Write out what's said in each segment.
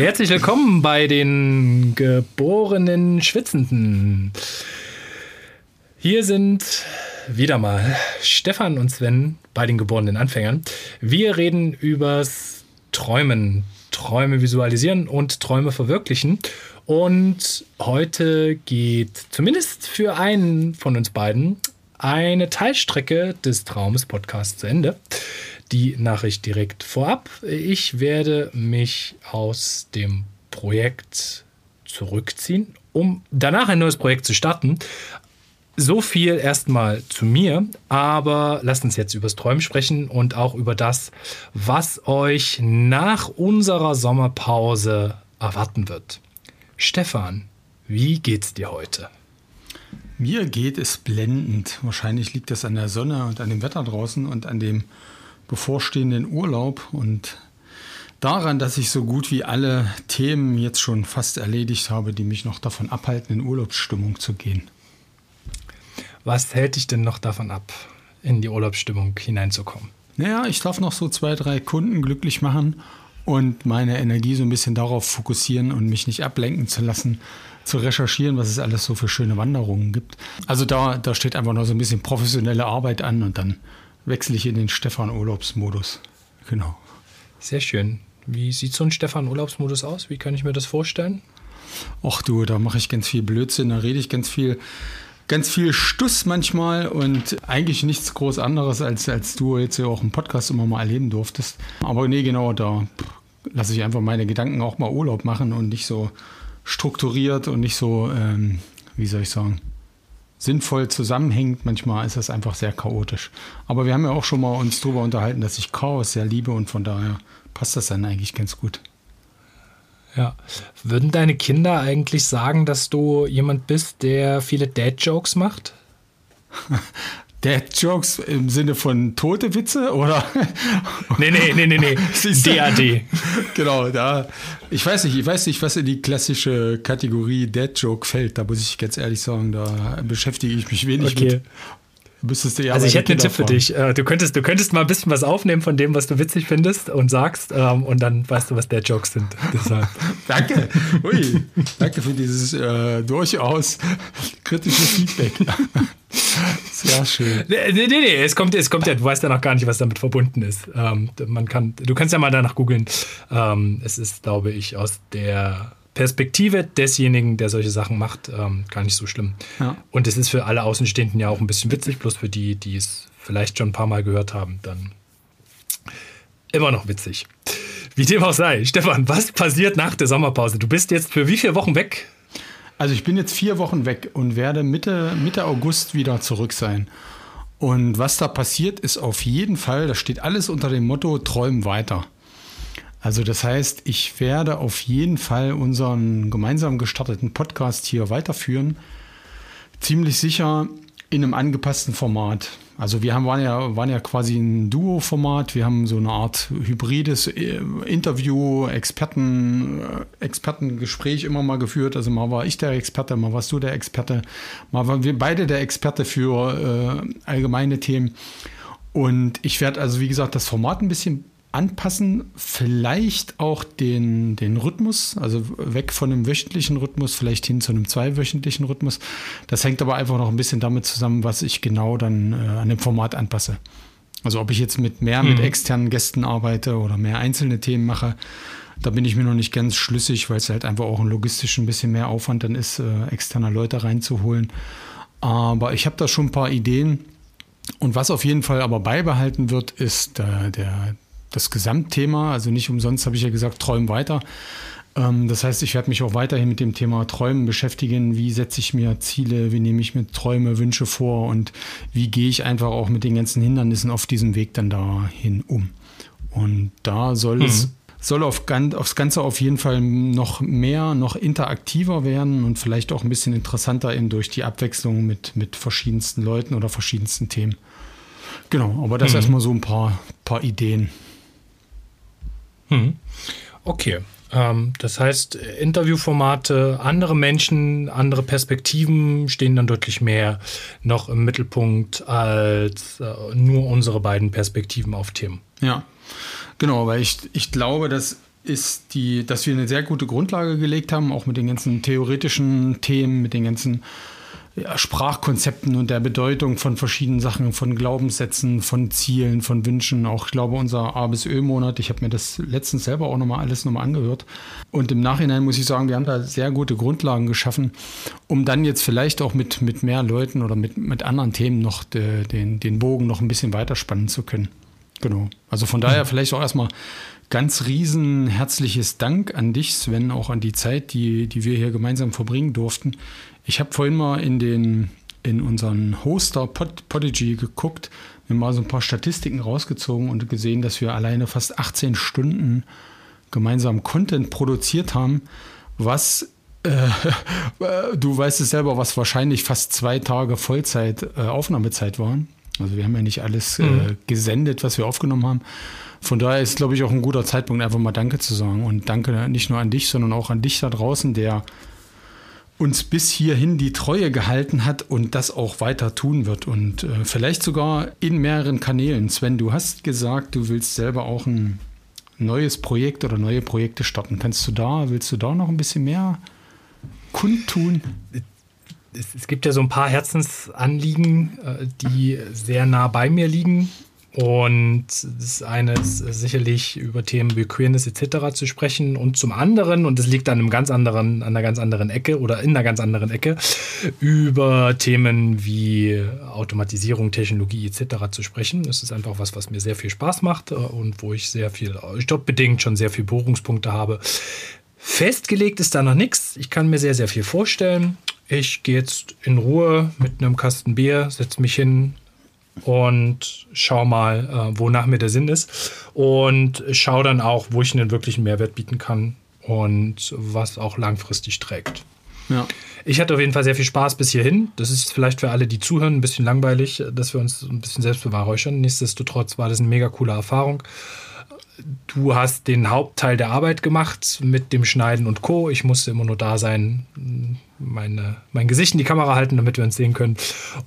Herzlich willkommen bei den geborenen Schwitzenden. Hier sind wieder mal Stefan und Sven bei den geborenen Anfängern. Wir reden übers Träumen, Träume visualisieren und Träume verwirklichen. Und heute geht zumindest für einen von uns beiden eine Teilstrecke des Traumes Podcasts zu Ende. Die Nachricht direkt vorab. Ich werde mich aus dem Projekt zurückziehen, um danach ein neues Projekt zu starten. So viel erstmal zu mir, aber lasst uns jetzt übers Träumen sprechen und auch über das, was euch nach unserer Sommerpause erwarten wird. Stefan, wie geht's dir heute? Mir geht es blendend. Wahrscheinlich liegt das an der Sonne und an dem Wetter draußen und an dem bevorstehenden Urlaub und daran, dass ich so gut wie alle Themen jetzt schon fast erledigt habe, die mich noch davon abhalten, in Urlaubsstimmung zu gehen. Was hält dich denn noch davon ab, in die Urlaubsstimmung hineinzukommen? Naja, ich darf noch so zwei, drei Kunden glücklich machen und meine Energie so ein bisschen darauf fokussieren und mich nicht ablenken zu lassen, zu recherchieren, was es alles so für schöne Wanderungen gibt. Also da, da steht einfach noch so ein bisschen professionelle Arbeit an und dann wechsle ich in den Stefan-Urlaubsmodus. Genau. Sehr schön. Wie sieht so ein Stefan-Urlaubsmodus aus? Wie kann ich mir das vorstellen? Ach du, da mache ich ganz viel Blödsinn, da rede ich ganz viel ganz viel Stuss manchmal und eigentlich nichts groß anderes, als, als du jetzt ja auch im Podcast immer mal erleben durftest. Aber nee, genau, da lasse ich einfach meine Gedanken auch mal Urlaub machen und nicht so strukturiert und nicht so, ähm, wie soll ich sagen, sinnvoll zusammenhängt. Manchmal ist das einfach sehr chaotisch. Aber wir haben ja auch schon mal uns darüber unterhalten, dass ich Chaos sehr liebe und von daher passt das dann eigentlich ganz gut. Ja. Würden deine Kinder eigentlich sagen, dass du jemand bist, der viele Dad-Jokes macht? Dad-Jokes im Sinne von tote Witze oder? Nee, nee, nee, nee, nee. DAD. Genau, da. Ich weiß nicht, ich weiß nicht, was in die klassische Kategorie Dad-Joke fällt. Da muss ich ganz ehrlich sagen, da beschäftige ich mich wenig okay. mit. Müsstest du ja also ich hätte einen Tipp für dich. Äh, du könntest, du könntest mal ein bisschen was aufnehmen von dem, was du witzig findest und sagst ähm, und dann weißt du, was der Jokes sind. danke. Ui, danke für dieses äh, durchaus kritische Feedback. Sehr schön. Nee, nee, nee, es kommt, es kommt ja, du weißt ja noch gar nicht, was damit verbunden ist. Ähm, man kann, du kannst ja mal danach googeln. Ähm, es ist, glaube ich, aus der Perspektive desjenigen, der solche Sachen macht, ähm, gar nicht so schlimm. Ja. Und es ist für alle Außenstehenden ja auch ein bisschen witzig, bloß für die, die es vielleicht schon ein paar Mal gehört haben, dann immer noch witzig. Wie dem auch sei. Stefan, was passiert nach der Sommerpause? Du bist jetzt für wie viele Wochen weg? Also ich bin jetzt vier Wochen weg und werde Mitte, Mitte August wieder zurück sein. Und was da passiert, ist auf jeden Fall, das steht alles unter dem Motto Träumen weiter. Also das heißt, ich werde auf jeden Fall unseren gemeinsam gestarteten Podcast hier weiterführen. Ziemlich sicher in einem angepassten Format. Also wir haben, waren, ja, waren ja quasi ein Duo-Format. Wir haben so eine Art hybrides äh, Interview, Experten, äh, Expertengespräch immer mal geführt. Also mal war ich der Experte, mal warst du der Experte, mal waren wir beide der Experte für äh, allgemeine Themen. Und ich werde also, wie gesagt, das Format ein bisschen anpassen, vielleicht auch den, den Rhythmus, also weg von einem wöchentlichen Rhythmus, vielleicht hin zu einem zweiwöchentlichen Rhythmus. Das hängt aber einfach noch ein bisschen damit zusammen, was ich genau dann äh, an dem Format anpasse. Also ob ich jetzt mit mehr mhm. mit externen Gästen arbeite oder mehr einzelne Themen mache, da bin ich mir noch nicht ganz schlüssig, weil es halt einfach auch ein logistisch ein bisschen mehr Aufwand dann ist, äh, externe Leute reinzuholen. Aber ich habe da schon ein paar Ideen. Und was auf jeden Fall aber beibehalten wird, ist äh, der, das Gesamtthema. Also nicht umsonst habe ich ja gesagt, träum weiter. Ähm, das heißt, ich werde mich auch weiterhin mit dem Thema Träumen beschäftigen. Wie setze ich mir Ziele? Wie nehme ich mir Träume, Wünsche vor? Und wie gehe ich einfach auch mit den ganzen Hindernissen auf diesem Weg dann dahin um? Und da soll mhm. es soll auf, aufs Ganze auf jeden Fall noch mehr, noch interaktiver werden und vielleicht auch ein bisschen interessanter eben durch die Abwechslung mit, mit verschiedensten Leuten oder verschiedensten Themen. Genau, aber das mhm. erstmal so ein paar, paar Ideen. Mhm. Okay. Ähm, das heißt, Interviewformate, andere Menschen, andere Perspektiven stehen dann deutlich mehr noch im Mittelpunkt als äh, nur unsere beiden Perspektiven auf Themen. Ja, Genau, weil ich, ich glaube, das ist die, dass wir eine sehr gute Grundlage gelegt haben, auch mit den ganzen theoretischen Themen, mit den ganzen ja, Sprachkonzepten und der Bedeutung von verschiedenen Sachen, von Glaubenssätzen, von Zielen, von Wünschen. Auch, ich glaube, unser A bis Ö-Monat, ich habe mir das letztens selber auch nochmal alles nochmal angehört. Und im Nachhinein muss ich sagen, wir haben da sehr gute Grundlagen geschaffen, um dann jetzt vielleicht auch mit, mit mehr Leuten oder mit, mit anderen Themen noch de, den, den Bogen noch ein bisschen weiterspannen zu können. Genau. Also von daher vielleicht auch erstmal ganz riesen herzliches Dank an dich, Sven, auch an die Zeit, die, die wir hier gemeinsam verbringen durften. Ich habe vorhin mal in den in unseren Hoster Pod, Podigy geguckt, mir mal so ein paar Statistiken rausgezogen und gesehen, dass wir alleine fast 18 Stunden gemeinsam Content produziert haben, was äh, du weißt es selber, was wahrscheinlich fast zwei Tage Vollzeit äh, Aufnahmezeit waren. Also wir haben ja nicht alles äh, mhm. äh, gesendet, was wir aufgenommen haben. Von daher ist, glaube ich, auch ein guter Zeitpunkt, einfach mal Danke zu sagen. Und danke nicht nur an dich, sondern auch an dich da draußen, der uns bis hierhin die Treue gehalten hat und das auch weiter tun wird. Und äh, vielleicht sogar in mehreren Kanälen. Sven, du hast gesagt, du willst selber auch ein neues Projekt oder neue Projekte starten. Kannst du da, willst du da noch ein bisschen mehr kundtun? Es, es, gibt ja so ein paar Herzensanliegen, äh, die sehr nah bei mir liegen. Und das eine ist sicherlich über Themen wie Queerness etc. zu sprechen und zum anderen, und das liegt an einem ganz anderen, an einer ganz anderen Ecke oder in einer ganz anderen Ecke, über Themen wie Automatisierung, Technologie etc. zu sprechen. Das ist einfach was, was mir sehr viel Spaß macht äh, und wo ich sehr viel, jobbedingt schon sehr viele Berührungspunkte habe. Festgelegt ist da noch nichts. Ich kann mir sehr, sehr viel vorstellen ich gehe jetzt in Ruhe mit einem Kasten Bier, setze mich hin und schau mal, äh, wonach mir der Sinn ist. Und schau dann auch, wo ich einen wirklichen Mehrwert bieten kann und was auch langfristig trägt. Ja. Ich hatte auf jeden Fall sehr viel Spaß bis hierhin. Das ist vielleicht für alle, die zuhören, ein bisschen langweilig, dass wir uns ein bisschen selbst bewahrhäuschern. Nichtsdestotrotz war das eine mega coole Erfahrung. Du hast den Hauptteil der Arbeit gemacht mit dem Schneiden und Co. Ich musste immer nur da sein, meine, mein Gesicht in die Kamera halten, damit wir uns sehen können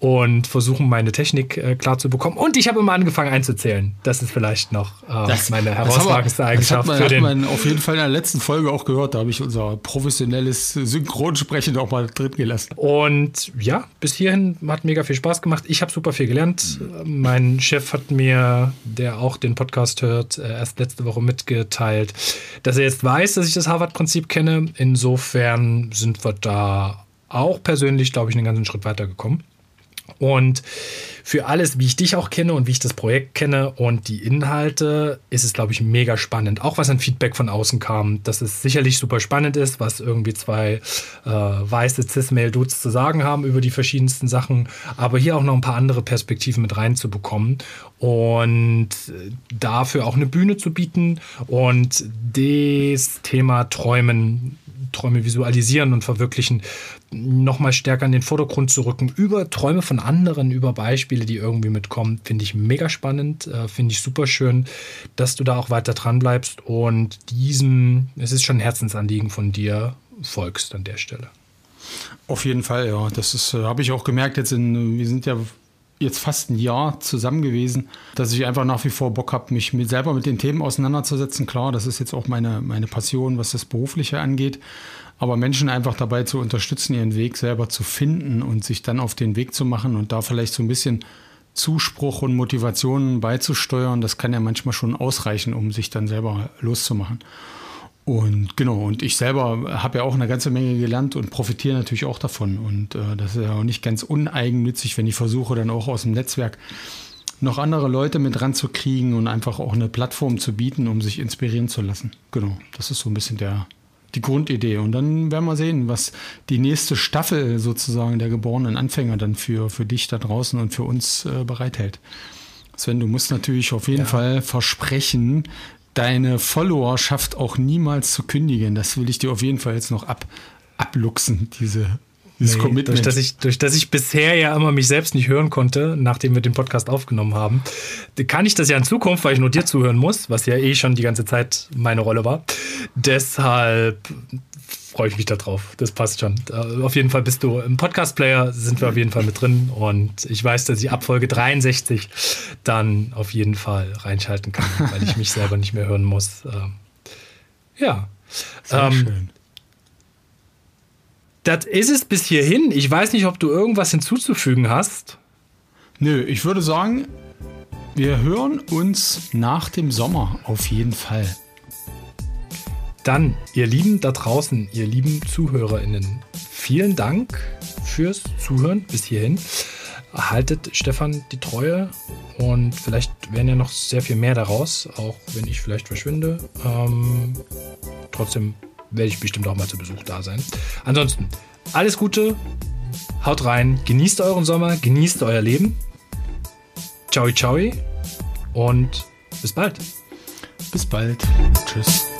und versuchen, meine Technik äh, klar zu bekommen. Und ich habe immer angefangen einzuzählen. Das ist vielleicht noch äh, das, meine herausragendste Eigenschaft. Das hat man, hat man auf jeden Fall in der letzten Folge auch gehört. Da habe ich unser professionelles Synchronsprechen auch mal drin gelassen. Und ja, bis hierhin hat mega viel Spaß gemacht. Ich habe super viel gelernt. Mhm. Mein Chef hat mir, der auch den Podcast hört, äh, erst letzte Woche mitgeteilt, dass er jetzt weiß, dass ich das Harvard-Prinzip kenne. Insofern sind wir da auch persönlich, glaube ich, einen ganzen Schritt weiter gekommen. Und für alles, wie ich dich auch kenne und wie ich das Projekt kenne und die Inhalte, ist es, glaube ich, mega spannend. Auch was an Feedback von außen kam, dass es sicherlich super spannend ist, was irgendwie zwei äh, weiße Cis-Male-Dudes zu sagen haben über die verschiedensten Sachen, aber hier auch noch ein paar andere Perspektiven mit reinzubekommen und dafür auch eine Bühne zu bieten und das Thema Träumen Träume visualisieren und verwirklichen, nochmal stärker in den Vordergrund zu rücken, über Träume von anderen, über Beispiele, die irgendwie mitkommen, finde ich mega spannend, äh, finde ich super schön, dass du da auch weiter dran bleibst und diesem, es ist schon ein Herzensanliegen von dir, folgst an der Stelle. Auf jeden Fall, ja. Das ist, äh, habe ich auch gemerkt jetzt in, wir sind ja jetzt fast ein Jahr zusammen gewesen, dass ich einfach nach wie vor Bock habe, mich mit, selber mit den Themen auseinanderzusetzen. Klar, das ist jetzt auch meine, meine Passion, was das Berufliche angeht. Aber Menschen einfach dabei zu unterstützen, ihren Weg selber zu finden und sich dann auf den Weg zu machen und da vielleicht so ein bisschen Zuspruch und Motivation beizusteuern, das kann ja manchmal schon ausreichen, um sich dann selber loszumachen. Und genau, und ich selber habe ja auch eine ganze Menge gelernt und profitiere natürlich auch davon. Und äh, das ist ja auch nicht ganz uneigennützig, wenn ich versuche, dann auch aus dem Netzwerk noch andere Leute mit ranzukriegen und einfach auch eine Plattform zu bieten, um sich inspirieren zu lassen. Genau, das ist so ein bisschen der, die Grundidee. Und dann werden wir sehen, was die nächste Staffel sozusagen der geborenen Anfänger dann für, für dich da draußen und für uns äh, bereithält. Sven, du musst natürlich auf jeden ja. Fall versprechen, deine Followerschaft auch niemals zu kündigen. Das will ich dir auf jeden Fall jetzt noch ab, abluchsen, diese, dieses Nee, Commitment. durch, dass ich, durch dass ich bisher ja immer mich selbst nicht hören konnte, nachdem wir den Podcast aufgenommen haben, kann ich das ja in Zukunft, weil ich nur dir zuhören muss, was ja eh schon die ganze Zeit meine Rolle war. Deshalb freue ich mich da drauf. Das passt schon. Auf jeden Fall bist du im Podcast-Player, sind wir auf jeden Fall mit drin. Und ich weiß, dass ich ab Folge 63 dann auf jeden Fall reinschalten kann, weil ich mich selber nicht mehr hören muss. Ähm, Ja. Sehr Ähm, schön. Das ist es bis hierhin. Ich weiß nicht, ob du irgendwas hinzuzufügen hast. Nö, ich würde sagen, wir hören uns nach dem Sommer auf jeden Fall. Dann, ihr Lieben da draußen, ihr lieben ZuhörerInnen, vielen Dank fürs Zuhören bis hierhin. Haltet Stefan die Treue und vielleicht werden ja noch sehr viel mehr daraus, auch wenn ich vielleicht verschwinde. Ähm, trotzdem werde ich bestimmt auch mal zu Besuch da sein. Ansonsten, alles Gute, haut rein, genießt euren Sommer, genießt euer Leben. Ciao, ciao und bis bald. Bis bald. Tschüss.